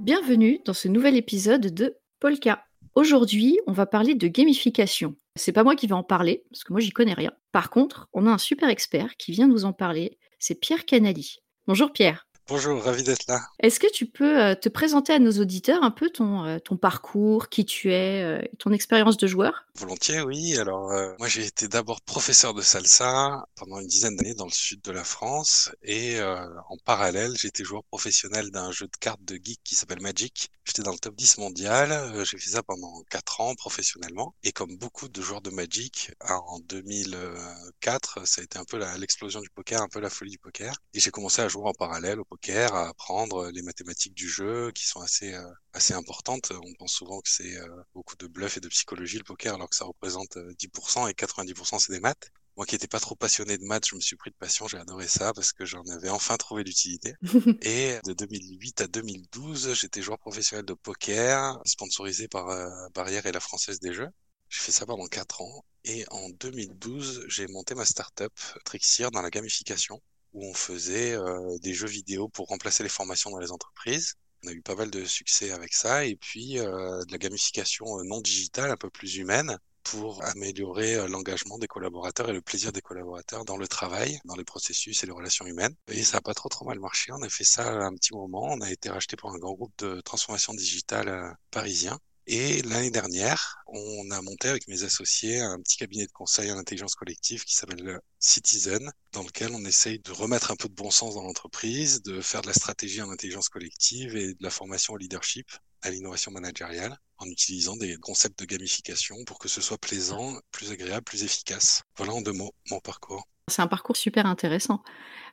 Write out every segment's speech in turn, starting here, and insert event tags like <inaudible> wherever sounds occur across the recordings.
Bienvenue dans ce nouvel épisode de Polka. Aujourd'hui, on va parler de gamification. C'est pas moi qui vais en parler, parce que moi j'y connais rien. Par contre, on a un super expert qui vient nous en parler, c'est Pierre Canali. Bonjour Pierre. Bonjour, ravi d'être là. Est-ce que tu peux euh, te présenter à nos auditeurs un peu ton, euh, ton parcours, qui tu es, euh, ton expérience de joueur? Volontiers, oui. Alors, moi, j'ai été d'abord professeur de salsa pendant une dizaine d'années dans le sud de la France. Et en parallèle, j'étais joueur professionnel d'un jeu de cartes de geek qui s'appelle Magic. J'étais dans le top 10 mondial. j'ai fait ça pendant 4 ans professionnellement. Et comme beaucoup de joueurs de Magic, en 2004, ça a été un peu l'explosion du poker, un peu la folie du poker. Et j'ai commencé à jouer en parallèle au poker, à apprendre les mathématiques du jeu qui sont assez, euh, assez importantes. On pense souvent que c'est euh, beaucoup de bluff et de psychologie le poker alors que ça représente 10% euh, et 90% c'est des maths. Moi qui n'étais pas trop passionné de maths, je me suis pris de passion, j'ai adoré ça parce que j'en avais enfin trouvé l'utilité. <laughs> et de 2008 à 2012, j'étais joueur professionnel de poker, sponsorisé par Barrière et la Française des Jeux. J'ai fait ça pendant 4 ans. Et en 2012, j'ai monté ma startup Trixir dans la gamification où on faisait euh, des jeux vidéo pour remplacer les formations dans les entreprises. On a eu pas mal de succès avec ça et puis euh, de la gamification euh, non digitale, un peu plus humaine pour améliorer l'engagement des collaborateurs et le plaisir des collaborateurs dans le travail, dans les processus et les relations humaines. Et ça n'a pas trop trop mal marché. On a fait ça un petit moment. On a été racheté par un grand groupe de transformation digitale parisien. Et l'année dernière, on a monté avec mes associés un petit cabinet de conseil en intelligence collective qui s'appelle Citizen, dans lequel on essaye de remettre un peu de bon sens dans l'entreprise, de faire de la stratégie en intelligence collective et de la formation au leadership, à l'innovation managériale, en utilisant des concepts de gamification pour que ce soit plaisant, plus agréable, plus efficace. Voilà en deux mots mon parcours. C'est un parcours super intéressant.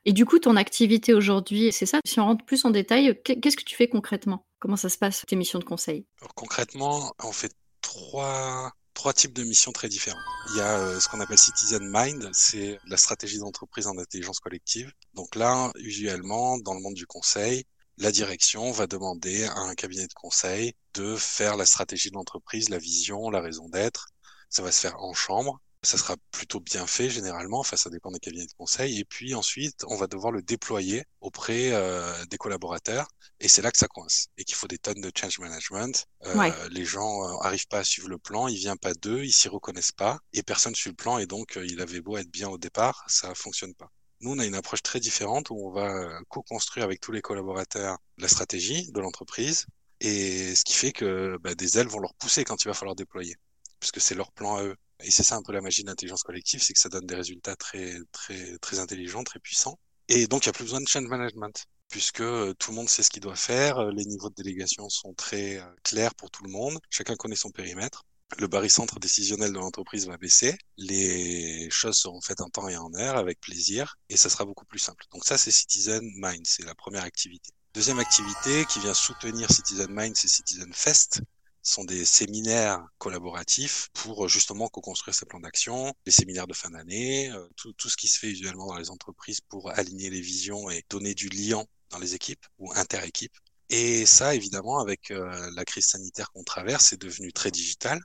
Et du coup, ton activité aujourd'hui, c'est ça? Si on rentre plus en détail, qu'est-ce que tu fais concrètement? Comment ça se passe, tes missions de conseil? Concrètement, on fait trois, trois types de missions très différentes. Il y a euh, ce qu'on appelle Citizen Mind, c'est la stratégie d'entreprise en intelligence collective. Donc là, usuellement, dans le monde du conseil, la direction va demander à un cabinet de conseil de faire la stratégie de l'entreprise, la vision, la raison d'être. Ça va se faire en chambre ça sera plutôt bien fait généralement, enfin ça dépend des cabinets de conseil, et puis ensuite on va devoir le déployer auprès euh, des collaborateurs, et c'est là que ça coince, et qu'il faut des tonnes de change management. Euh, Les gens euh, arrivent pas à suivre le plan, il vient pas d'eux, ils s'y reconnaissent pas, et personne suit le plan, et donc euh, il avait beau être bien au départ, ça fonctionne pas. Nous, on a une approche très différente où on va euh, co-construire avec tous les collaborateurs la stratégie de l'entreprise, et ce qui fait que bah, des ailes vont leur pousser quand il va falloir déployer, puisque c'est leur plan à eux. Et c'est ça un peu la magie de l'intelligence collective, c'est que ça donne des résultats très, très, très intelligents, très puissants. Et donc, il n'y a plus besoin de change management, puisque euh, tout le monde sait ce qu'il doit faire, euh, les niveaux de délégation sont très euh, clairs pour tout le monde, chacun connaît son périmètre. Le barycentre décisionnel de l'entreprise va baisser, les choses seront faites en temps et en heure, avec plaisir, et ça sera beaucoup plus simple. Donc ça, c'est Citizen Mind, c'est la première activité. Deuxième activité qui vient soutenir Citizen Mind, c'est Citizen Fest sont des séminaires collaboratifs pour euh, justement co-construire ces plans d'action, les séminaires de fin d'année, euh, tout, tout, ce qui se fait usuellement dans les entreprises pour aligner les visions et donner du lien dans les équipes ou inter-équipes. Et ça, évidemment, avec euh, la crise sanitaire qu'on traverse, c'est devenu très digital.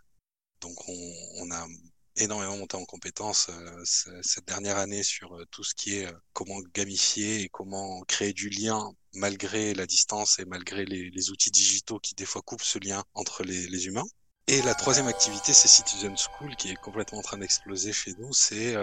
Donc, on, on a énormément monté en compétences euh, cette dernière année sur euh, tout ce qui est euh, comment gamifier et comment créer du lien malgré la distance et malgré les, les outils digitaux qui des fois coupent ce lien entre les, les humains. Et la troisième activité, c'est Citizen School, qui est complètement en train d'exploser chez nous. C'est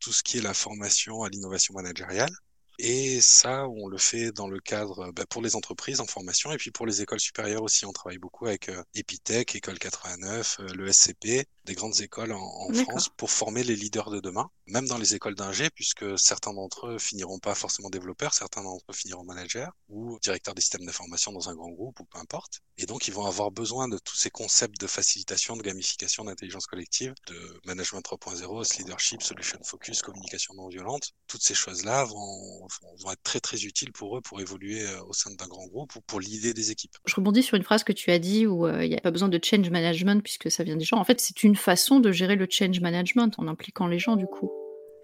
tout ce qui est la formation à l'innovation managériale. Et ça, on le fait dans le cadre bah, pour les entreprises en formation et puis pour les écoles supérieures aussi. On travaille beaucoup avec euh, Epitech, École 89, euh, le SCP, des grandes écoles en, en France pour former les leaders de demain, même dans les écoles d'ingé, puisque certains d'entre eux finiront pas forcément développeurs, certains d'entre eux finiront managers ou directeurs des systèmes d'information dans un grand groupe ou peu importe. Et donc, ils vont avoir besoin de tous ces concepts de facilitation, de gamification, d'intelligence collective, de management 3.0, leadership, solution focus, communication non violente. Toutes ces choses-là vont vont, être très très utiles pour eux pour évoluer euh, au sein d'un grand groupe ou pour l'idée des équipes. Je rebondis sur une phrase que tu as dit où euh, il n'y a pas besoin de change management puisque ça vient des gens. En fait, c'est une façon de gérer le change management en impliquant les gens du coup.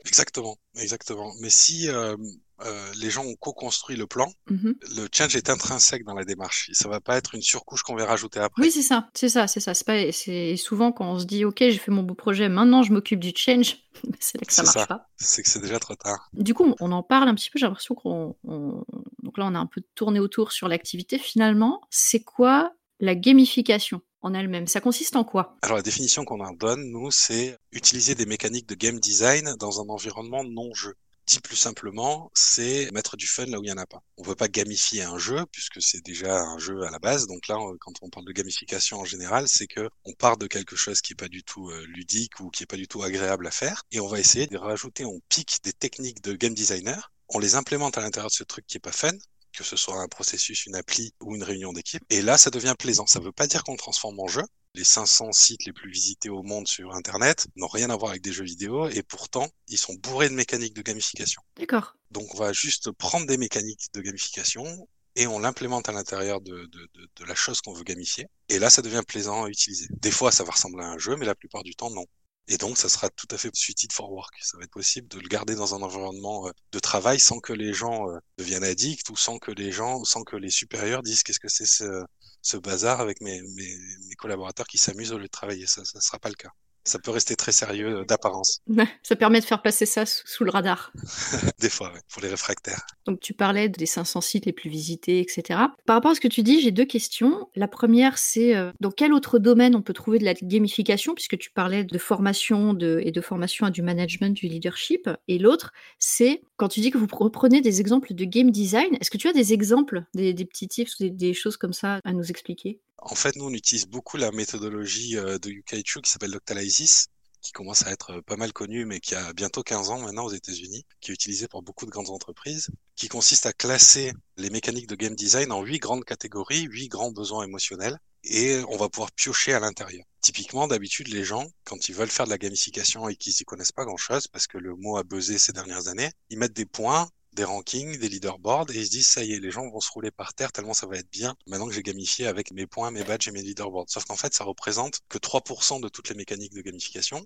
Exactement, exactement. Mais si euh, euh, les gens ont co-construit le plan, mmh le change est intrinsèque dans la démarche. Ça va pas être une surcouche qu'on va rajouter après. Oui, c'est ça, c'est ça, c'est ça. C'est pas, c'est souvent quand on se dit, ok, j'ai fait mon beau projet, maintenant je m'occupe du change, <laughs> c'est là que ça marche pas. C'est que c'est déjà trop tard. Du coup, on en parle un petit peu. J'ai l'impression qu'on on, Donc là, on a un peu tourné autour sur l'activité. Finalement, c'est quoi la gamification? En elle-même Ça consiste en quoi? Alors la définition qu'on en donne, nous, c'est utiliser des mécaniques de game design dans un environnement non-jeu. Dit plus simplement, c'est mettre du fun là où il n'y en a pas. On ne veut pas gamifier un jeu puisque c'est déjà un jeu à la base. Donc là, quand on parle de gamification en général, c'est que on part de quelque chose qui est pas du tout euh, ludique ou qui est pas du tout agréable à faire et on va essayer de rajouter, on pique des techniques de game designer, on les implémente à l'intérieur de ce truc qui est pas fun que ce soit un processus, une appli ou une réunion d'équipe. Et là, ça devient plaisant. Ça ne veut pas dire qu'on transforme en jeu. Les 500 sites les plus visités au monde sur Internet n'ont rien à voir avec des jeux vidéo et pourtant, ils sont bourrés de mécaniques de gamification. D'accord. Donc, on va juste prendre des mécaniques de gamification et on l'implémente à l'intérieur de, de, de, de, la chose qu'on veut gamifier. Et là, ça devient plaisant à utiliser. Des fois, ça va ressembler à un jeu, mais la plupart du temps, non. Et donc, ça sera tout à fait suited for work. Ça va être possible de le garder dans un environnement euh, de travail sans que les gens euh, deviennent addicts ou sans que les gens, sans que les supérieurs disent qu'est-ce que c'est ce, ce bazar avec mes, mes, mes collaborateurs qui s'amusent au lieu de travailler. Ça ne sera pas le cas ça peut rester très sérieux euh, d'apparence. <laughs> ça permet de faire passer ça sous le radar. <laughs> Des fois, pour les réfractaires. Donc tu parlais des 500 sites les plus visités, etc. Par rapport à ce que tu dis, j'ai deux questions. La première, c'est euh, dans quel autre domaine on peut trouver de la gamification, puisque tu parlais de formation de, et de formation à du management, du leadership. Et l'autre, c'est quand tu dis que vous reprenez des exemples de game design, est-ce que tu as des exemples, des, des petits tips, des, des choses comme ça à nous expliquer? En fait, nous, on utilise beaucoup la méthodologie euh, de Yukaichu qui s'appelle Loctalysis, qui commence à être euh, pas mal connue, mais qui a bientôt 15 ans maintenant aux États-Unis, qui est utilisée par beaucoup de grandes entreprises, qui consiste à classer les mécaniques de game design en huit grandes catégories, huit grands besoins émotionnels, et on va pouvoir piocher à l'intérieur. Typiquement, d'habitude, les gens, quand ils veulent faire de la gamification et qu'ils y connaissent pas grand-chose, parce que le mot a buzzé ces dernières années, ils mettent des points des rankings, des leaderboards, et ils se disent, ça y est, les gens vont se rouler par terre tellement ça va être bien, maintenant que j'ai gamifié avec mes points, mes badges et mes leaderboards. Sauf qu'en fait, ça représente que 3% de toutes les mécaniques de gamification.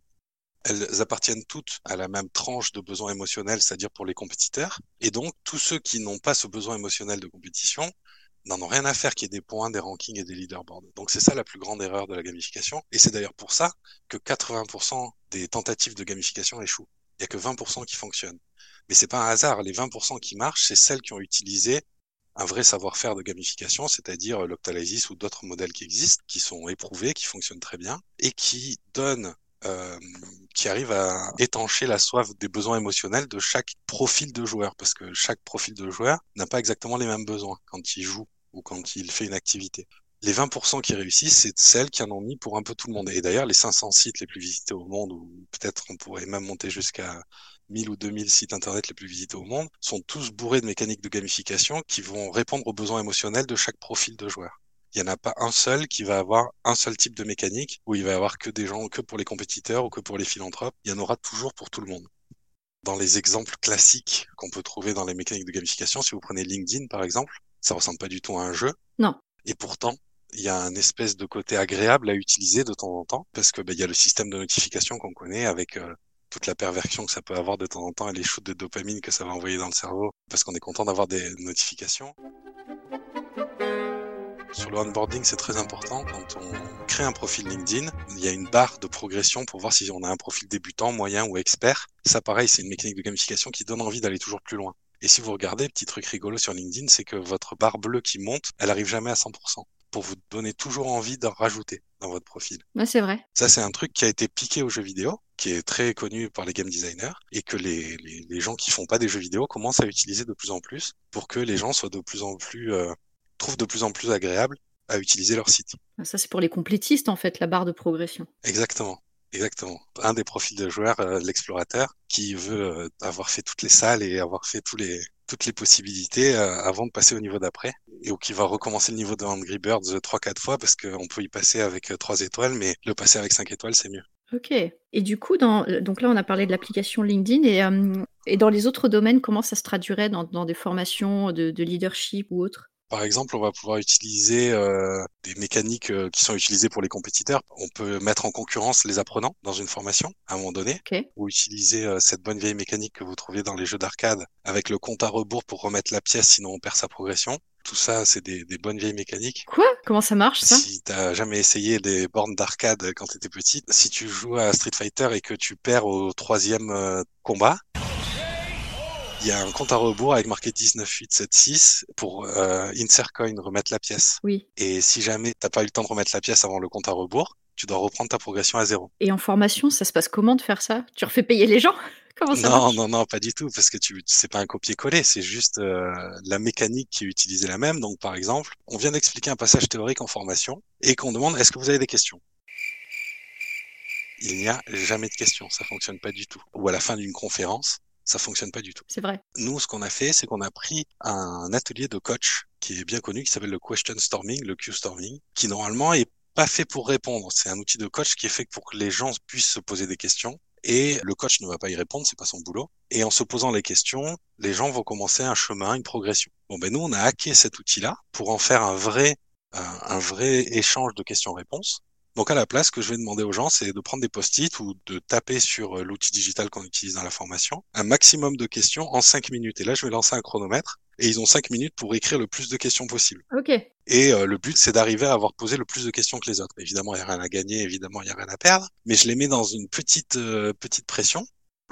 Elles appartiennent toutes à la même tranche de besoins émotionnels, c'est-à-dire pour les compétiteurs. Et donc, tous ceux qui n'ont pas ce besoin émotionnel de compétition n'en ont rien à faire qu'il y ait des points, des rankings et des leaderboards. Donc c'est ça la plus grande erreur de la gamification. Et c'est d'ailleurs pour ça que 80% des tentatives de gamification échouent. Il n'y a que 20% qui fonctionnent. Mais c'est pas un hasard. Les 20% qui marchent, c'est celles qui ont utilisé un vrai savoir-faire de gamification, c'est-à-dire euh, l'Octalysis ou d'autres modèles qui existent, qui sont éprouvés, qui fonctionnent très bien et qui donnent euh, qui arrivent à étancher la soif des besoins émotionnels de chaque profil de joueur, parce que chaque profil de joueur n'a pas exactement les mêmes besoins quand il joue ou quand il fait une activité. Les 20% qui réussissent, c'est celles qui en ont mis pour un peu tout le monde. Et d'ailleurs, les 500 sites les plus visités au monde, ou peut-être on pourrait même monter jusqu'à 1000 ou 2000 sites internet les plus visités au monde, sont tous bourrés de mécaniques de gamification qui vont répondre aux besoins émotionnels de chaque profil de joueur. Il n'y en a pas un seul qui va avoir un seul type de mécanique où il va y avoir que des gens que pour les compétiteurs ou que pour les philanthropes. Il y en aura toujours pour tout le monde. Dans les exemples classiques qu'on peut trouver dans les mécaniques de gamification, si vous prenez LinkedIn par exemple, ça ressemble pas du tout à un jeu. Non. Et pourtant, il y a un espèce de côté agréable à utiliser de temps en temps parce que ben, il y a le système de notification qu'on connaît avec euh, toute la perversion que ça peut avoir de temps en temps et les shoots de dopamine que ça va envoyer dans le cerveau parce qu'on est content d'avoir des notifications. Sur le onboarding, c'est très important. Quand on crée un profil LinkedIn, il y a une barre de progression pour voir si on a un profil débutant, moyen ou expert. Ça, pareil, c'est une mécanique de gamification qui donne envie d'aller toujours plus loin. Et si vous regardez, petit truc rigolo sur LinkedIn, c'est que votre barre bleue qui monte, elle arrive jamais à 100% pour vous donner toujours envie d'en rajouter dans votre profil. Ouais, c'est vrai. Ça, c'est un truc qui a été piqué aux jeux vidéo, qui est très connu par les game designers, et que les, les, les gens qui font pas des jeux vidéo commencent à utiliser de plus en plus pour que les gens soient de plus en plus, euh, trouvent de plus en plus agréable à utiliser leur site. Ça, c'est pour les complétistes, en fait, la barre de progression. Exactement. Exactement. Un des profils de joueur, euh, l'explorateur, qui veut euh, avoir fait toutes les salles et avoir fait tous les, toutes les possibilités euh, avant de passer au niveau d'après et ou qui va recommencer le niveau de Angry Birds trois quatre fois parce qu'on peut y passer avec euh, trois étoiles mais le passer avec cinq étoiles c'est mieux. Ok. Et du coup, dans, donc là, on a parlé de l'application LinkedIn et, euh, et dans les autres domaines, comment ça se traduirait dans, dans des formations de, de leadership ou autres par exemple, on va pouvoir utiliser euh, des mécaniques euh, qui sont utilisées pour les compétiteurs. On peut mettre en concurrence les apprenants dans une formation à un moment donné, okay. ou utiliser euh, cette bonne vieille mécanique que vous trouviez dans les jeux d'arcade avec le compte à rebours pour remettre la pièce, sinon on perd sa progression. Tout ça, c'est des, des, bonnes vieilles mécaniques. Quoi? Comment ça marche ça? Si t'as jamais essayé des bornes d'arcade quand t'étais petite, si tu joues à Street Fighter et que tu perds au troisième combat, il y a un compte à rebours avec marqué 19876 pour euh, insert coin, remettre la pièce. Oui. Et si jamais t'as pas eu le temps de remettre la pièce avant le compte à rebours, tu dois reprendre ta progression à zéro. Et en formation, ça se passe comment de faire ça? Tu refais payer les gens? <laughs> Comment ça non, non, non, pas du tout, parce que tu c'est pas un copier-coller, c'est juste euh, la mécanique qui est utilisée la même. Donc, par exemple, on vient d'expliquer un passage théorique en formation et qu'on demande est-ce que vous avez des questions? Il n'y a jamais de questions, ça fonctionne pas du tout. Ou à la fin d'une conférence, ça fonctionne pas du tout. C'est vrai. Nous, ce qu'on a fait, c'est qu'on a pris un atelier de coach qui est bien connu, qui s'appelle le question storming, le Q storming, qui normalement est pas fait pour répondre. C'est un outil de coach qui est fait pour que les gens puissent se poser des questions. Et le coach ne va pas y répondre, c'est pas son boulot. Et en se posant les questions, les gens vont commencer un chemin, une progression. Bon, ben nous, on a hacké cet outil-là pour en faire un vrai, un, un vrai échange de questions-réponses. Donc à la place, ce que je vais demander aux gens, c'est de prendre des post-it ou de taper sur euh, l'outil digital qu'on utilise dans la formation, un maximum de questions en cinq minutes. Et là, je vais lancer un chronomètre et ils ont cinq minutes pour écrire le plus de questions possible. Ok. Et euh, le but, c'est d'arriver à avoir posé le plus de questions que les autres. Évidemment, il n'y a rien à gagner, évidemment, il n'y a rien à perdre, mais je les mets dans une petite euh, petite pression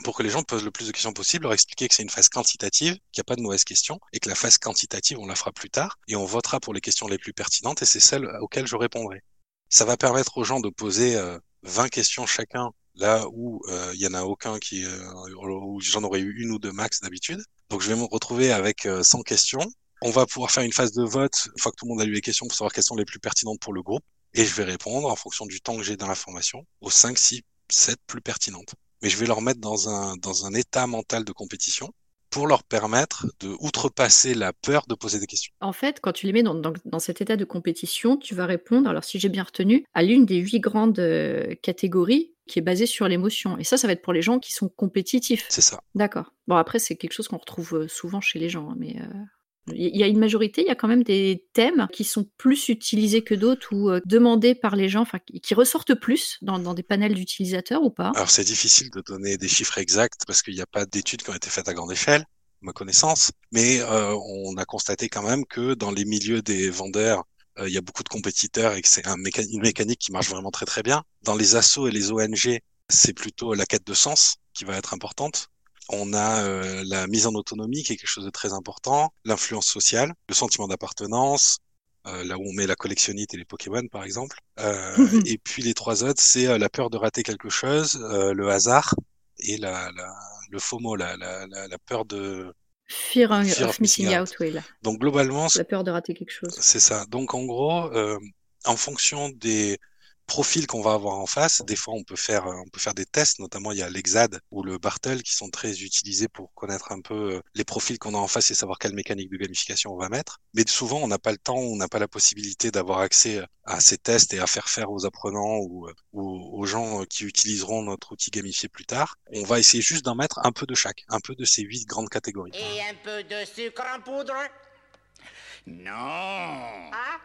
pour que les gens posent le plus de questions possible, leur expliquer que c'est une phase quantitative, qu'il n'y a pas de mauvaises questions, et que la phase quantitative, on la fera plus tard, et on votera pour les questions les plus pertinentes, et c'est celles auxquelles je répondrai. Ça va permettre aux gens de poser euh, 20 questions chacun, là où euh, il y en a aucun qui, euh, où j'en aurais eu une ou deux max d'habitude. Donc je vais me retrouver avec 100 questions. On va pouvoir faire une phase de vote une fois que tout le monde a lu les questions pour savoir quelles sont les plus pertinentes pour le groupe. Et je vais répondre en fonction du temps que j'ai dans la formation aux 5, 6, 7 plus pertinentes. Mais je vais leur mettre dans un, dans un état mental de compétition pour leur permettre de outrepasser la peur de poser des questions. En fait, quand tu les mets dans, dans- cet état de compétition, tu vas répondre, alors si j'ai bien retenu, à l'une des huit grandes euh, catégories qui est basée sur l'émotion. Et ça, ça va être pour les gens qui sont compétitifs. C'est ça. D'accord. Bon, après, c'est quelque chose qu'on retrouve euh, souvent chez les gens, hein, mais... euh, Il y a une majorité, il y a quand même des thèmes qui sont plus utilisés que d'autres ou euh, demandés par les gens, enfin qui qui ressortent plus dans, dans des panels d'utilisateurs ou pas. Alors c'est difficile de donner des chiffres exacts parce qu'il n'y a pas d'études qui ont été faites à grande échelle, à ma connaissance, mais euh, on a constaté quand même que dans les milieux des vendeurs, euh, il y a beaucoup de compétiteurs et que c'est un méca- une mécanique qui marche vraiment très très bien. Dans les assos et les ONG, c'est plutôt la quête de sens qui va être importante. On a euh, la mise en autonomie qui est quelque chose de très important, l'influence sociale, le sentiment d'appartenance, euh, là où on met la collectionnite et les Pokémon par exemple. Euh, et puis les trois autres, c'est euh, la peur de rater quelque chose, euh, le hasard et la, la, le FOMO, la, la, la peur de... Fear, of, Fear of missing missing out, oui, là. Donc globalement, La peur de rater quelque chose. c'est ça. Donc en gros, euh, en fonction des profils qu'on va avoir en face, des fois on peut faire on peut faire des tests, notamment il y a l'Exad ou le Bartel qui sont très utilisés pour connaître un peu euh, les profils qu'on a en face et savoir quelle mécanique de gamification on va mettre. Mais souvent on n'a pas le temps, on n'a pas la possibilité d'avoir accès à ces tests et à faire faire aux apprenants ou, euh, ou aux gens qui utiliseront notre outil gamifié plus tard. On va essayer juste d'en mettre un peu de chaque, un peu de ces huit grandes catégories. Et un peu de sucre en poudre? Non. Ah?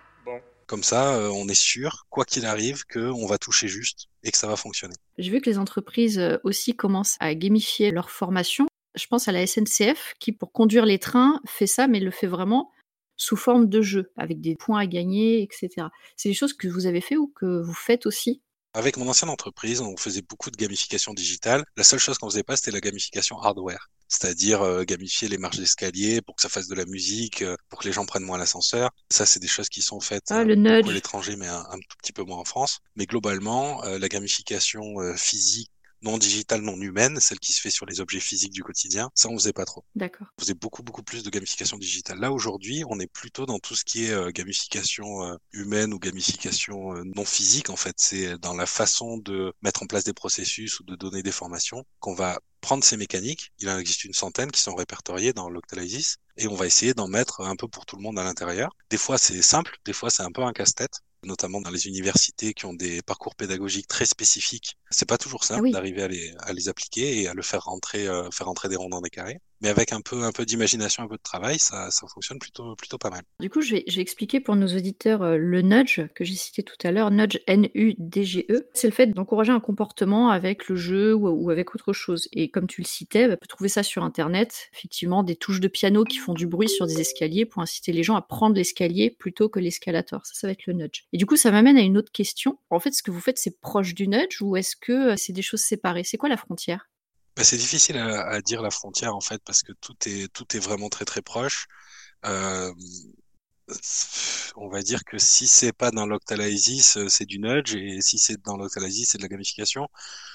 Comme ça, euh, on est sûr, quoi qu'il arrive, qu'on va toucher juste et que ça va fonctionner. J'ai vu que les entreprises euh, aussi commencent à gamifier leur formation. Je pense à la SNCF qui, pour conduire les trains, fait ça, mais le fait vraiment sous forme de jeu, avec des points à gagner, etc. C'est des choses que vous avez fait ou que vous faites aussi? Avec mon ancienne entreprise, on faisait beaucoup de gamification digitale. La seule chose qu'on faisait pas, c'était la gamification hardware. C'est-à-dire euh, gamifier les marches d'escalier pour que ça fasse de la musique, euh, pour que les gens prennent moins l'ascenseur. Ça, c'est des choses qui sont faites Ah, euh, l'étranger, mais un, un tout petit peu moins en France. Mais globalement, euh, la gamification euh, physique, non digitale, non humaine, celle qui se fait sur les objets physiques du quotidien, ça, on faisait pas trop. D'accord. On faisait beaucoup, beaucoup plus de gamification digitale. Là, aujourd'hui, on est plutôt dans tout ce qui est euh, gamification euh, humaine ou gamification euh, non physique, en fait. C'est dans la façon de mettre en place des processus ou de donner des formations qu'on va prendre ces mécaniques. Il en existe une centaine qui sont répertoriées dans l'Octalysis et on va essayer d'en mettre un peu pour tout le monde à l'intérieur. Des fois, c'est simple, des fois, c'est un peu un casse-tête notamment dans les universités qui ont des parcours pédagogiques très spécifiques. C'est pas toujours simple Ah oui. d'arriver à les, à les appliquer et à le faire rentrer, euh, faire rentrer des ronds dans des carrés. Mais avec un peu, d'imagination, un peu de travail, ça, fonctionne plutôt, plutôt pas mal. Du coup, je vais, expliquer pour nos auditeurs euh, le nudge que j'ai cité tout à l'heure, nudge N-U-D-G-E. C'est le fait d'encourager un comportement avec le jeu ou, ou avec autre chose. Et comme tu le citais, bah, on peut trouver ça sur Internet, effectivement, des touches de piano qui font du bruit sur des escaliers pour inciter les gens à prendre l'escalier plutôt que l'escalator. Ça, ça va être le nudge. Et du coup, ça m'amène à une autre question. En fait, ce que vous faites, c'est proche du nudge ou est-ce que euh, c'est des choses séparées? C'est quoi la frontière? Bah, c'est difficile à, à dire la frontière en fait parce que tout est tout est vraiment très très proche. Euh, on va dire que si c'est pas dans l'Octalysis, c'est du nudge, et si c'est dans l'Octalysis, c'est de la gamification.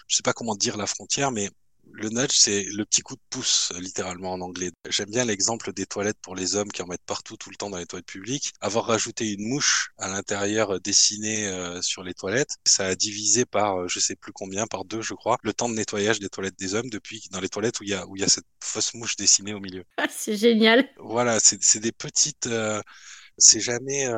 Je sais pas comment dire la frontière, mais le nudge, c'est le petit coup de pouce, littéralement en anglais. J'aime bien l'exemple des toilettes pour les hommes qui en mettent partout tout le temps dans les toilettes publiques. Avoir rajouté une mouche à l'intérieur euh, dessinée euh, sur les toilettes, ça a divisé par, euh, je sais plus combien, par deux, je crois, le temps de nettoyage des toilettes des hommes depuis dans les toilettes où il y a où il y a cette fausse mouche dessinée au milieu. Ah, <laughs> c'est génial. Voilà, c'est des petites, c'est jamais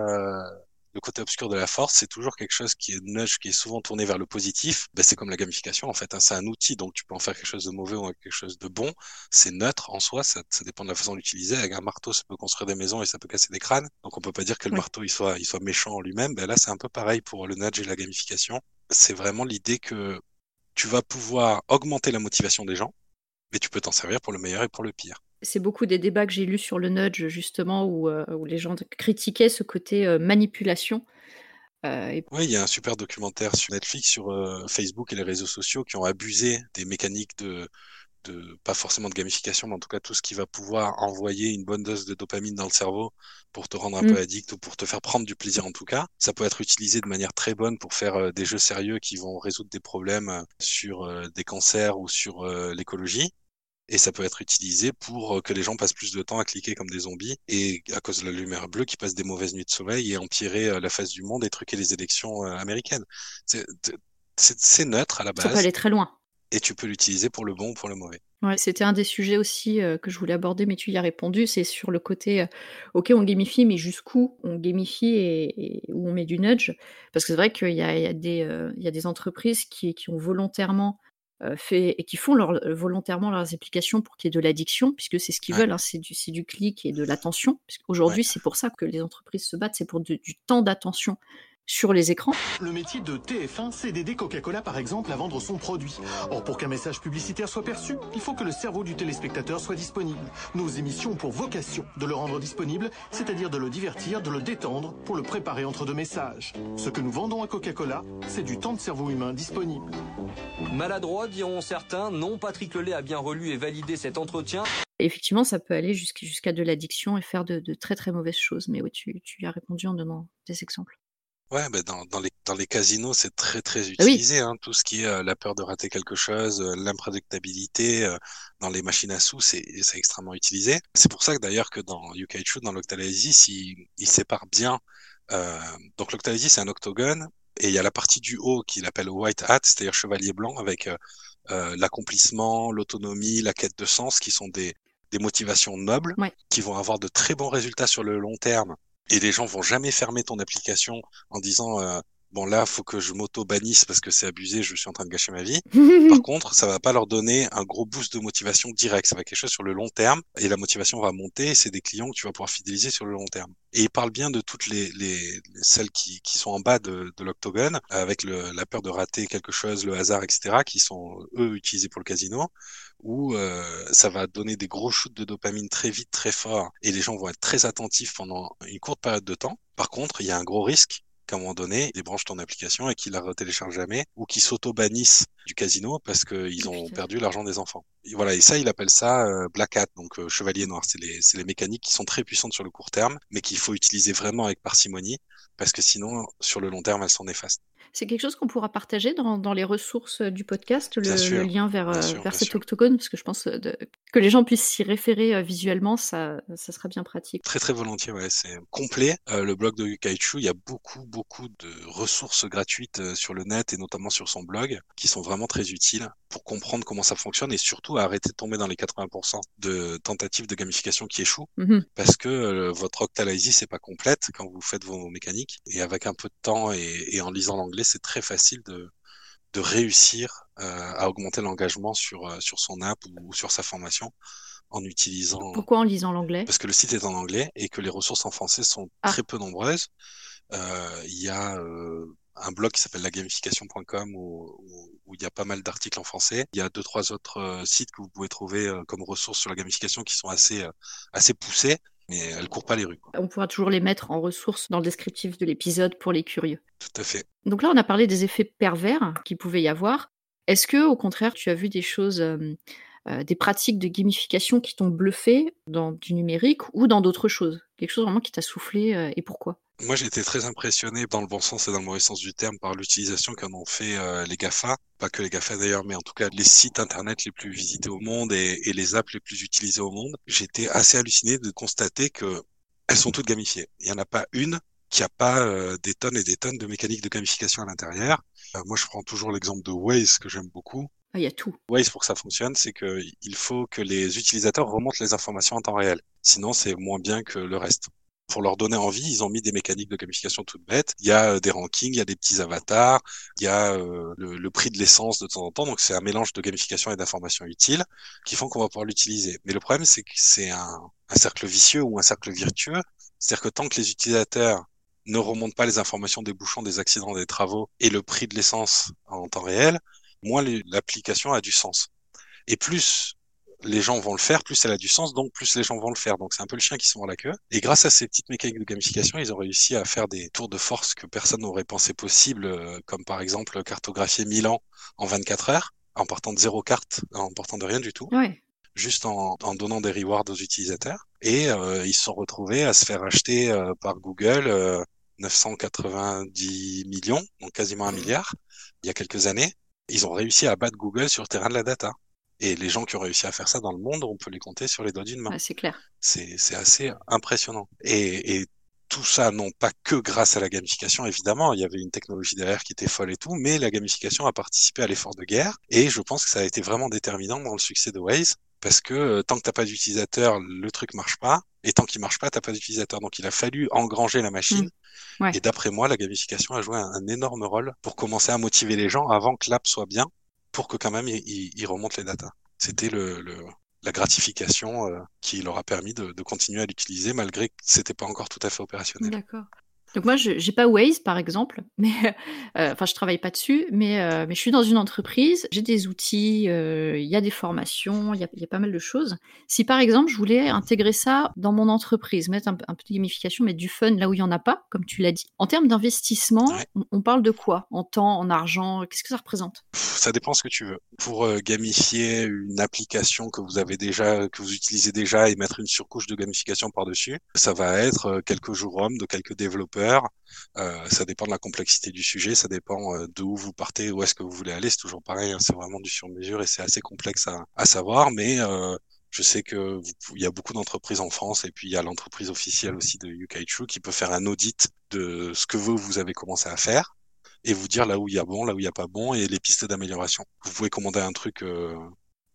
le côté obscur de la force, c'est toujours quelque chose qui est nudge, qui est souvent tourné vers le positif. Ben, c'est comme la gamification, en fait. Hein. c'est un outil, donc tu peux en faire quelque chose de mauvais ou quelque chose de bon. C'est neutre en soi, ça, ça dépend de la façon de l'utiliser. Avec un marteau, ça peut construire des maisons et ça peut casser des crânes. Donc on peut pas dire que le marteau il soit, il soit méchant en lui-même. Ben, là, c'est un peu pareil pour le nudge et la gamification. C'est vraiment l'idée que tu vas pouvoir augmenter la motivation des gens, mais tu peux t'en servir pour le meilleur et pour le pire c'est beaucoup des débats que j'ai lus sur le nudge, justement, où, euh, où les gens critiquaient ce côté euh, manipulation. Euh, oui, il y a un super documentaire sur Netflix, sur Facebook et les réseaux sociaux qui ont abusé des mécaniques de, de, pas forcément de gamification, mais en tout cas tout ce qui va pouvoir envoyer une bonne dose de dopamine dans le cerveau pour te rendre un mmh. peu addict ou pour te faire prendre du plaisir en tout cas. Ça peut être utilisé de manière très bonne pour faire des jeux sérieux qui vont résoudre des problèmes sur des cancers ou sur l'écologie et ça peut être utilisé pour euh, que les gens passent plus de temps à cliquer comme des zombies et à cause de la lumière bleue qui passe des mauvaises nuits de soleil et empirer euh, la face du monde et truquer les élections euh, américaines. C'est neutre à la base. Ça peut aller très loin. Et tu peux l'utiliser pour le bon ou pour le mauvais. Ouais, c'était un des sujets aussi que je voulais aborder, mais tu y as répondu. C'est sur le côté, ok, on gamifie, mais jusqu'où on gamifie et, où on met du nudge? Parce que c'est vrai qu'il y, y, a des entreprises qui, qui ont volontairement fait et qui font leur, euh, volontairement leurs applications pour qu'il y ait de l'addiction, puisque c'est ce qu'ils veulent, hein, c'est du, du, clic et de l'attention. Aujourd'hui, c'est pour ça que les entreprises se battent, c'est pour du temps d'attention sur les écrans. Le métier de TF1, c'est d'aider Coca-Cola par exemple à vendre son produit. Or pour qu'un message publicitaire soit perçu, il faut que le cerveau du téléspectateur soit disponible. Nos émissions ont pour vocation de le rendre disponible, c'est-à-dire de le divertir, de le détendre, pour le préparer entre deux messages. Ce que nous vendons à Coca-Cola, c'est du temps de cerveau humain disponible. Maladroit, diront certains, non, Patrick Lelay a bien relu et validé cet entretien. effectivement, ça peut aller jusqu'à de l'addiction et faire de, très très mauvaises choses. Mais oui, tu, tu as répondu en donnant des exemples. Ouais, ben dans, dans, les, dans les casinos, c'est très très ah utilisé. Hein, tout ce qui est euh, la peur de rater quelque chose, euh, l'imprédictabilité euh, dans les machines à sous, c'est extrêmement utilisé. C'est pour ça que d'ailleurs que dans Yukaichu, dans l'Octalysis, il, il sépare bien. donc l'Octalysis, c'est un octogone, et il y a la partie du haut qu'il appelle White Hat, c'est-à-dire chevalier blanc, avec l'accomplissement, l'autonomie, la quête de sens, qui sont des, des motivations nobles, qui vont avoir de très bons résultats sur le long terme et les gens vont jamais fermer ton application en disant euh, bon là faut que je m'auto bannisse parce que c'est abusé, je suis en train de gâcher ma vie. Par <laughs> contre, ça va pas leur donner un gros boost de motivation direct, ça va être quelque chose sur le long terme et la motivation va monter. C'est des clients que tu vas pouvoir fidéliser sur le long terme. Et il parle bien de toutes les, les, celles qui, qui sont en bas de, de l'octogone avec le, la peur de rater quelque chose, le hasard, etc. qui sont eux utilisés pour le casino où euh, ça va donner des gros shoots de dopamine très vite, très fort, et les gens vont être très attentifs pendant une courte période de temps. Par contre, il y a un gros risque qu'à un moment donné, ils ton application et qu'ils la retéléchargent jamais, ou qu'ils s'auto-bannissent du casino parce qu'ils ont perdu l'argent des enfants. Et voilà, et ça, il appelle ça euh, Black Hat, donc euh, chevalier noir. C'est les, les mécaniques qui sont très puissantes sur le court terme, mais qu'il faut utiliser vraiment avec parcimonie, parce que sinon, sur le long terme, elles sont néfastes. C'est quelque chose qu'on pourra partager dans, dans, les ressources euh, du podcast, le, lien vers, euh, vers cet octogone, parce que je pense euh, que les gens puissent s'y référer visuellement, ça, ça sera bien pratique. Très très volontiers, ouais, c'est complet. le blog de Yukaichu, il y a beaucoup beaucoup de ressources gratuites sur le net et notamment sur son blog qui sont vraiment très utiles pour comprendre comment ça fonctionne et surtout arrêter de tomber dans les 80% de tentatives de gamification qui échouent mmh parce que votre Octalysis n'est pas complète quand vous faites vos mécaniques et avec un peu de temps et, et en lisant l'anglais c'est très facile de, de réussir euh, à augmenter l'engagement sur, euh, sur son app ou, sur sa formation en utilisant. Pourquoi en lisant l'anglais? Parce que le site est en anglais et que les ressources en français sont ah. très peu nombreuses. Euh, il y a un blog qui s'appelle lagamification.com où, où, il y a pas mal d'articles en français. Il y a deux trois autres sites que vous pouvez trouver comme ressources sur la gamification qui sont assez assez poussés mais elle court pas les rues. On pourra toujours les mettre en ressources dans le descriptif de l'épisode pour les curieux. Tout à fait. Donc là, on a parlé des effets pervers qui pouvaient y avoir. Est-ce que, au contraire, tu as vu des choses, euh, euh, des pratiques de gamification qui t'ont bluffé dans du numérique ou dans d'autres choses? Quelque chose vraiment qui t'a soufflé euh, et pourquoi? Moi, j'ai été très impressionné dans le bon sens et dans le mauvais sens du terme par l'utilisation qu'en ont fait euh, les GAFA. Pas que les GAFA d'ailleurs, mais en tout cas les sites internet les plus visités au monde et, et les apps les plus utilisées au monde. J'étais assez halluciné de constater que elles sont toutes gamifiées. Il n'y en a pas une qui a pas euh, des tonnes et des tonnes de mécaniques de gamification à l'intérieur. Euh, moi, je prends toujours l'exemple de Waze que j'aime beaucoup. Ah, Il y a tout. Waze, pour que ça fonctionne, c'est que il faut que les utilisateurs remontent les informations en temps réel. Sinon, c'est moins bien que le reste. Pour leur donner envie, ils ont mis des mécaniques de gamification toutes bêtes. Il y a euh, des rankings, il y a des petits avatars, il y a euh, le, le prix de l'essence de temps en temps. Donc, c'est un mélange de gamification et d'informations utiles qui font qu'on va pouvoir l'utiliser. Mais le problème, c'est que c'est un, un cercle vicieux ou un cercle virtueux. C'est-à-dire que tant que les utilisateurs ne remontent pas les informations des bouchons, des accidents, des travaux et le prix de l'essence en temps réel, moins l'application a du sens. Et plus les gens vont le faire, plus elle a du sens, donc plus les gens vont le faire. Donc c'est un peu le chien qui se mord la queue. Et grâce à ces petites mécaniques de gamification, ils ont réussi à faire des tours de force que personne n'aurait pensé possible, euh, comme par exemple cartographier Milan en 24 heures, en partant de zéro carte, en partant de rien du tout Ouais. juste en, en donnant des rewards aux utilisateurs. Et euh, ils se sont retrouvés à se faire acheter euh, par Google euh, 990 millions, donc quasiment un milliard, il y a quelques années. Ils ont réussi à battre Google sur le terrain de la data. Et les gens qui ont réussi à faire ça dans le monde, on peut les compter sur les doigts d'une main. Ouais, c'est clair. C'est c'est assez impressionnant. Et, et tout ça, non pas que grâce à la gamification, évidemment, il y avait une technologie derrière qui était folle et tout, mais la gamification a participé à l'effort de guerre. Et je pense que ça a été vraiment déterminant dans le succès de Waze, parce que euh, tant que t'as pas d'utilisateur, le truc marche pas. Et tant qu'il marche pas, t'as pas d'utilisateur. Donc il a fallu engranger la machine. Ouais. Et d'après moi, la gamification a joué un, un énorme rôle pour commencer à motiver les gens avant que l'app soit bien, pour que quand même ils remontent les datas. C'était le, le, la gratification euh, qui leur a permis de, de continuer à l'utiliser malgré que c'était pas encore tout à fait opérationnel. D'accord. Donc moi, je j'ai pas Waze, par exemple, <laughs> mais euh, enfin, je travaille pas dessus, mais, euh, mais je suis dans une entreprise, j'ai des outils, euh, il y a des formations, il y a, il y a pas mal de choses. Si par exemple, je voulais intégrer ça dans mon entreprise, mettre un, un peu de gamification, mettre du fun là où il y en a pas, comme tu l'as dit. En termes d'investissement, on, on parle de quoi? En temps, en argent Qu'est-ce que ça représente? Ça dépend ce que tu veux. Pour euh, gamifier une application que vous avez déjà, que vous utilisez déjà et mettre une surcouche de gamification par-dessus, ça va être quelques jours hommes de quelques développeurs. Euh, ça dépend de la complexité du sujet, ça dépend euh, d'où vous partez, où est-ce que vous voulez aller. C'est toujours pareil, hein, c'est vraiment du sur-mesure et c'est assez complexe à, savoir, mais euh, je sais que il y a beaucoup d'entreprises en France et puis il y a l'entreprise officielle aussi de Yukaichu qui peut faire un audit de ce que vous, vous avez commencé à faire et vous dire là où il y a bon, là où il y a pas bon et les pistes d'amélioration. Vous pouvez commander un truc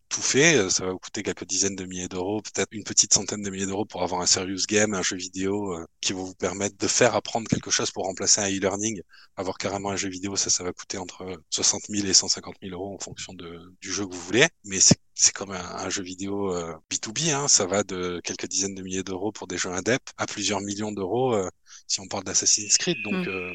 tout fait, euh, ça va vous coûter quelques dizaines de milliers d'euros, peut-être une petite centaine de milliers d'euros pour avoir un serious game, un jeu vidéo euh, qui va vous permettre de faire apprendre quelque chose pour remplacer un e-learning. Avoir carrément un jeu vidéo, ça, ça va coûter entre 60 000 et 150 000 euros en fonction de, du jeu que vous voulez. Mais c'est c'est comme un, un jeu vidéo euh, B2B, hein, ça va de quelques dizaines de milliers d'euros pour des jeux indep à plusieurs millions d'euros euh, si on parle d'Assassin's Creed. Donc Mm. euh,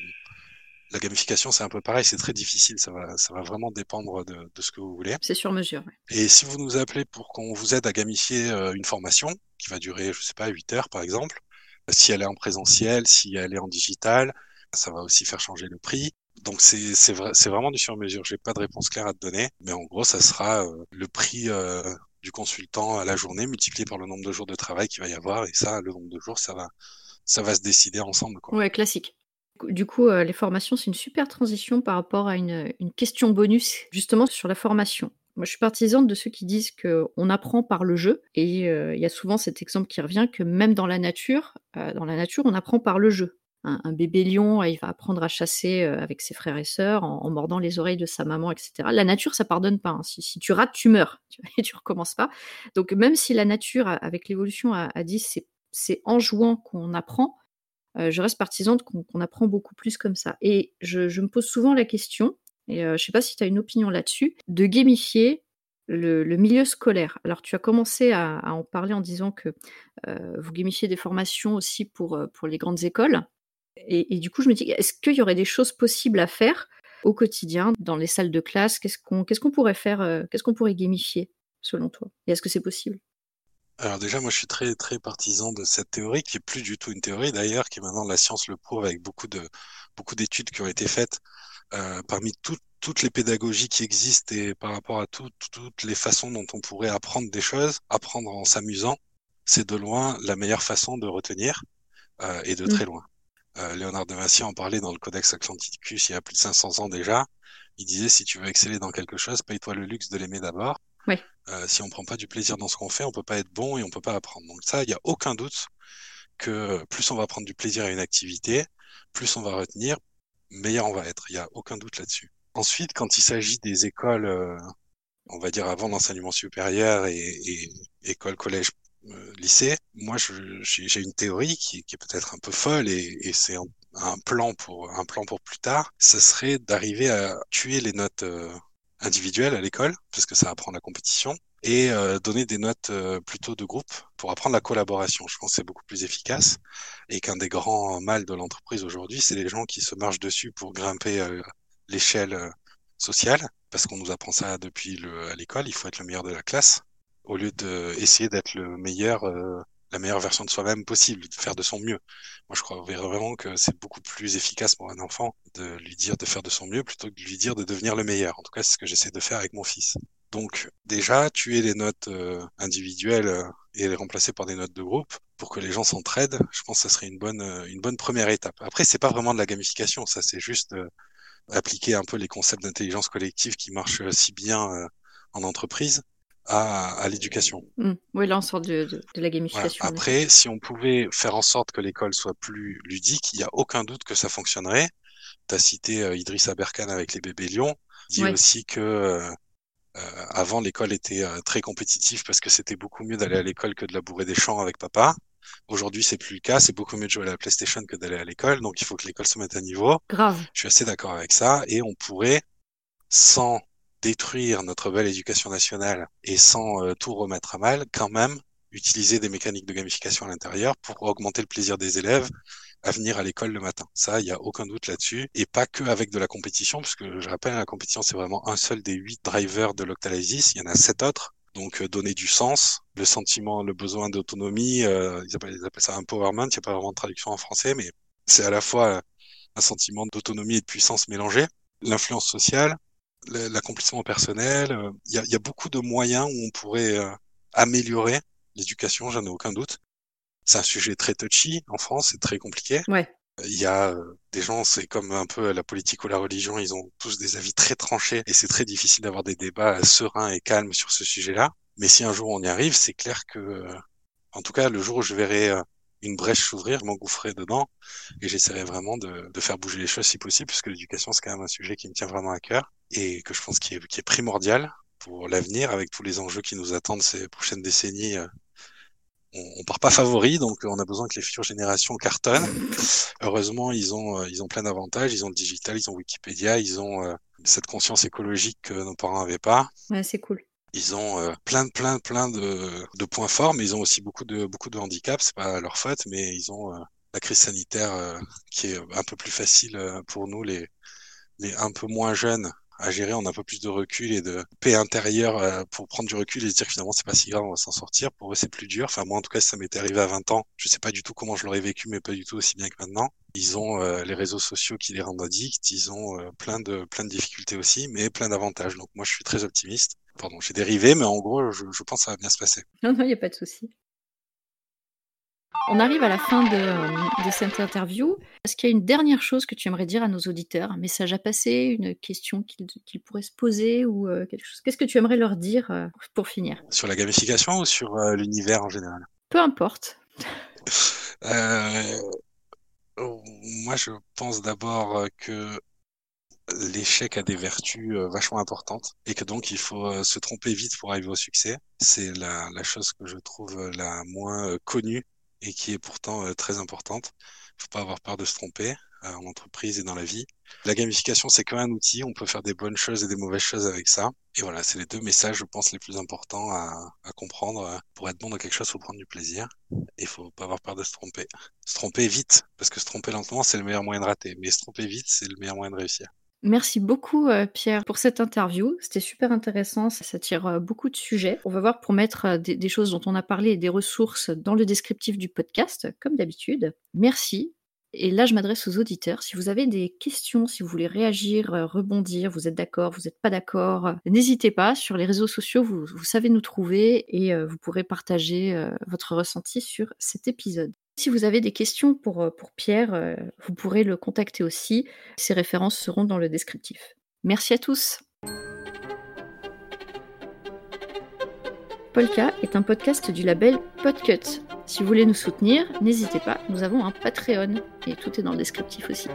la gamification, c'est un peu pareil, c'est très difficile, ça va, ça va vraiment dépendre de, de ce que vous voulez. C'est sur mesure. ouais. Et si vous nous appelez pour qu'on vous aide à gamifier euh, une formation qui va durer, je sais pas, 8 heures par exemple, si elle est en présentiel, si elle est en digital, ça va aussi faire changer le prix. Donc c'est c'est vrai, c'est vraiment du sur-mesure. J'ai pas de réponse claire à te donner, mais en gros, ça sera euh, le prix euh, du consultant à la journée multiplié par le nombre de jours de travail qu'il va y avoir. Et ça, le nombre de jours, ça va ça va se décider ensemble. Quoi. Ouais, classique. Du coup, euh, les formations, c'est une super transition par rapport à une, question bonus, justement sur la formation. Moi, je suis partisane de ceux qui disent qu'on apprend par le jeu. Et euh, il y a souvent cet exemple qui revient que même dans la nature, euh, dans la nature, on apprend par le jeu. Un, bébé lion, il va apprendre à chasser avec ses frères et sœurs en, mordant les oreilles de sa maman, etc. La nature, ça pardonne pas. hein. Si, tu rates, tu meurs <laughs> et tu recommences pas. Donc, même si la nature, avec l'évolution, a, a dit c'est en jouant qu'on apprend, euh, je reste partisane qu'on apprend beaucoup plus comme ça. Et je, me pose souvent la question, et euh, je sais pas si tu as une opinion là-dessus, de gamifier le, milieu scolaire. Alors tu as commencé à, en parler en disant que euh, vous gamifiez des formations aussi pour, pour les grandes écoles. Et, du coup, je me dis, est-ce qu'il y aurait des choses possibles à faire au quotidien, dans les salles de classe? Qu'est-ce qu'on pourrait faire Qu'est-ce qu'on pourrait gamifier, selon toi? Et est-ce que c'est possible? Alors déjà, moi, je suis très très partisan de cette théorie qui est plus du tout une théorie d'ailleurs, qui maintenant la science le prouve avec beaucoup de beaucoup d'études qui ont été faites. euh, parmi toutes les pédagogies qui existent et par rapport à toutes les façons dont on pourrait apprendre des choses, apprendre en s'amusant, c'est de loin la meilleure façon de retenir euh, et de très mm. loin. Euh, Léonard de Vinci en parlait dans le Codex Atlanticus il y a plus de 500 ans déjà. Il disait si tu veux exceller dans quelque chose, paye-toi le luxe de l'aimer d'abord. Euh, si on prend pas du plaisir dans ce qu'on fait, on peut pas être bon et on peut pas apprendre. Donc ça, il n'y a aucun doute que plus on va prendre du plaisir à une activité, plus on va retenir, meilleur on va être. Il n'y a aucun doute là-dessus. Ensuite, quand il s'agit des écoles, euh, on va dire avant l'enseignement supérieur et, et école, collège, euh, lycée, moi j'ai une théorie qui, qui est peut-être un peu folle et, et c'est un, un, plan pour un plan pour plus tard. Ce serait d'arriver à tuer les notes euh, individuelles à l'école, parce que ça apprend la compétition, et euh, donner des notes euh, plutôt de groupe pour apprendre la collaboration. Je pense que c'est beaucoup plus efficace et qu'un des grands mal de l'entreprise aujourd'hui, c'est les gens qui se marchent dessus pour grimper euh, l'échelle sociale, parce qu'on nous apprend ça depuis le, à l'école, il faut être le meilleur de la classe, au lieu d'essayer d'être le meilleur, la meilleure version de soi-même possible, de faire de son mieux. Moi, je crois vraiment que c'est beaucoup plus efficace pour un enfant de lui dire de faire de son mieux plutôt que de lui dire de devenir le meilleur. En tout cas, c'est ce que j'essaie de faire avec mon fils. Donc déjà, tuer les notes euh, individuelles euh, et les remplacer par des notes de groupe pour que les gens s'entraident, je pense que ça serait une bonne, euh, une bonne première étape. Après, c'est pas vraiment de la gamification, ça c'est juste appliquer un peu les concepts d'intelligence collective qui marchent si bien en entreprise à, à l'éducation. Mmh. Oui, là on sort de, de, de la gamification. Après, si on pouvait faire en sorte que l'école soit plus ludique, il n'y a aucun doute que ça fonctionnerait. Tu as cité Idriss Aberkan avec les bébés lions. Dit aussi que euh, avant, l'école était euh, très compétitive parce que c'était beaucoup mieux d'aller à l'école que de labourer des champs avec papa. Aujourd'hui, c'est plus le cas. C'est beaucoup mieux de jouer à la PlayStation que d'aller à l'école. Donc, il faut que l'école se mette à niveau. Grave. Je suis assez d'accord avec ça. Et on pourrait, sans détruire notre belle éducation nationale et sans euh, tout remettre à mal, quand même utiliser des mécaniques de gamification à l'intérieur pour augmenter le plaisir des élèves à venir à l'école le matin. Ça, il y a aucun doute là-dessus. Et pas que avec de la compétition, parce que je rappelle, la compétition, c'est vraiment un seul des huit drivers de l'Octalysis. Il y en a sept autres. Donc, euh, donner du sens, le sentiment, le besoin d'autonomie, euh, ils, appellent, ils, appellent, ça empowerment. Il n'y a pas vraiment de traduction en français, mais c'est à la fois un sentiment d'autonomie et de puissance mélangée. L'influence sociale, l'accomplissement personnel. Euh, il y, a, il y, a, beaucoup de moyens où on pourrait euh, améliorer l'éducation, j'en ai aucun doute. C'est un sujet très touchy en France, c'est très compliqué. Ouais. Il y a euh, des gens, c'est comme un peu la politique ou la religion, ils ont tous des avis très tranchés et c'est très difficile d'avoir des débats sereins et calmes sur ce sujet-là. Mais si un jour on y arrive, c'est clair que, en tout cas, le jour où je verrai une brèche s'ouvrir, je m'engouffrerai dedans et j'essaierai vraiment de, de, faire bouger les choses si possible, puisque l'éducation c'est quand même un sujet qui me tient vraiment à cœur et que je pense qui est, qui est primordial pour l'avenir avec tous les enjeux qui nous attendent ces prochaines décennies on, part pas favori, donc on a besoin que les futures générations cartonnent. Heureusement, ils ont euh, ils ont plein d'avantages. Ils ont le digital, ils ont Wikipédia, ils ont euh, cette conscience écologique que nos parents n'avaient pas. Ouais, c'est cool. Ils ont euh, plein, plein, plein de, de, points forts, mais ils ont aussi beaucoup de beaucoup de handicaps. C'est pas leur faute, mais ils ont la crise sanitaire qui est un peu plus facile pour nous, les les un peu moins jeunes à gérer, on a un peu plus de recul et de paix intérieure euh, pour prendre du recul et se dire que finalement c'est pas si grave, on va s'en sortir. Pour eux c'est plus dur. Enfin moi en tout cas ça m'était arrivé à 20 ans, je sais pas du tout comment je l'aurais vécu, mais pas du tout aussi bien que maintenant. Ils ont euh, les réseaux sociaux qui les rendent addicts, ils ont euh, plein de plein de difficultés aussi, mais plein d'avantages. Donc moi je suis très optimiste. Pardon, j'ai dérivé, mais en gros je, je pense que ça va bien se passer. Non non, il y a pas de souci. On arrive à la fin de, de cette interview. Est-ce qu'il y a une dernière chose que tu aimerais dire à nos auditeurs? Un message à passer Une question qu'ils qu pourraient se poser ou euh, quelque chose? Qu'est-ce que tu aimerais leur dire euh, pour finir? Sur la gamification ou sur euh, l'univers en général? Peu importe. Euh, moi, je pense d'abord que l'échec a des vertus vachement importantes et que donc il faut se tromper vite pour arriver au succès. C'est la, la, chose que je trouve la moins connue et qui est pourtant euh, très importante. Il faut pas avoir peur de se tromper euh, en entreprise et dans la vie. La gamification, c'est quand même un outil. On peut faire des bonnes choses et des mauvaises choses avec ça. Et voilà, c'est les deux messages, je pense, les plus importants à, à comprendre. Pour être bon dans quelque chose, il faut prendre du plaisir. Et faut pas avoir peur de se tromper. Se tromper vite, parce que se tromper lentement, c'est le meilleur moyen de rater. Mais se tromper vite, c'est le meilleur moyen de réussir. Merci beaucoup euh, Pierre pour cette interview. C'était super intéressant, ça, tire euh, beaucoup de sujets. On va voir pour mettre euh, des, choses dont on a parlé et des ressources dans le descriptif du podcast, comme d'habitude. Merci Et là, je m'adresse aux auditeurs. Si vous avez des questions, si vous voulez réagir, rebondir, vous êtes d'accord, vous n'êtes pas d'accord, n'hésitez pas. Sur les réseaux sociaux, vous, savez nous trouver et vous pourrez partager votre ressenti sur cet épisode. Si vous avez des questions pour, euh, Pierre, euh, vous pourrez le contacter aussi. Ses références seront dans le descriptif. Merci à tous. Polka est un podcast du label Podcut. Si vous voulez nous soutenir, n'hésitez pas, nous avons un Patreon et tout est dans le descriptif aussi.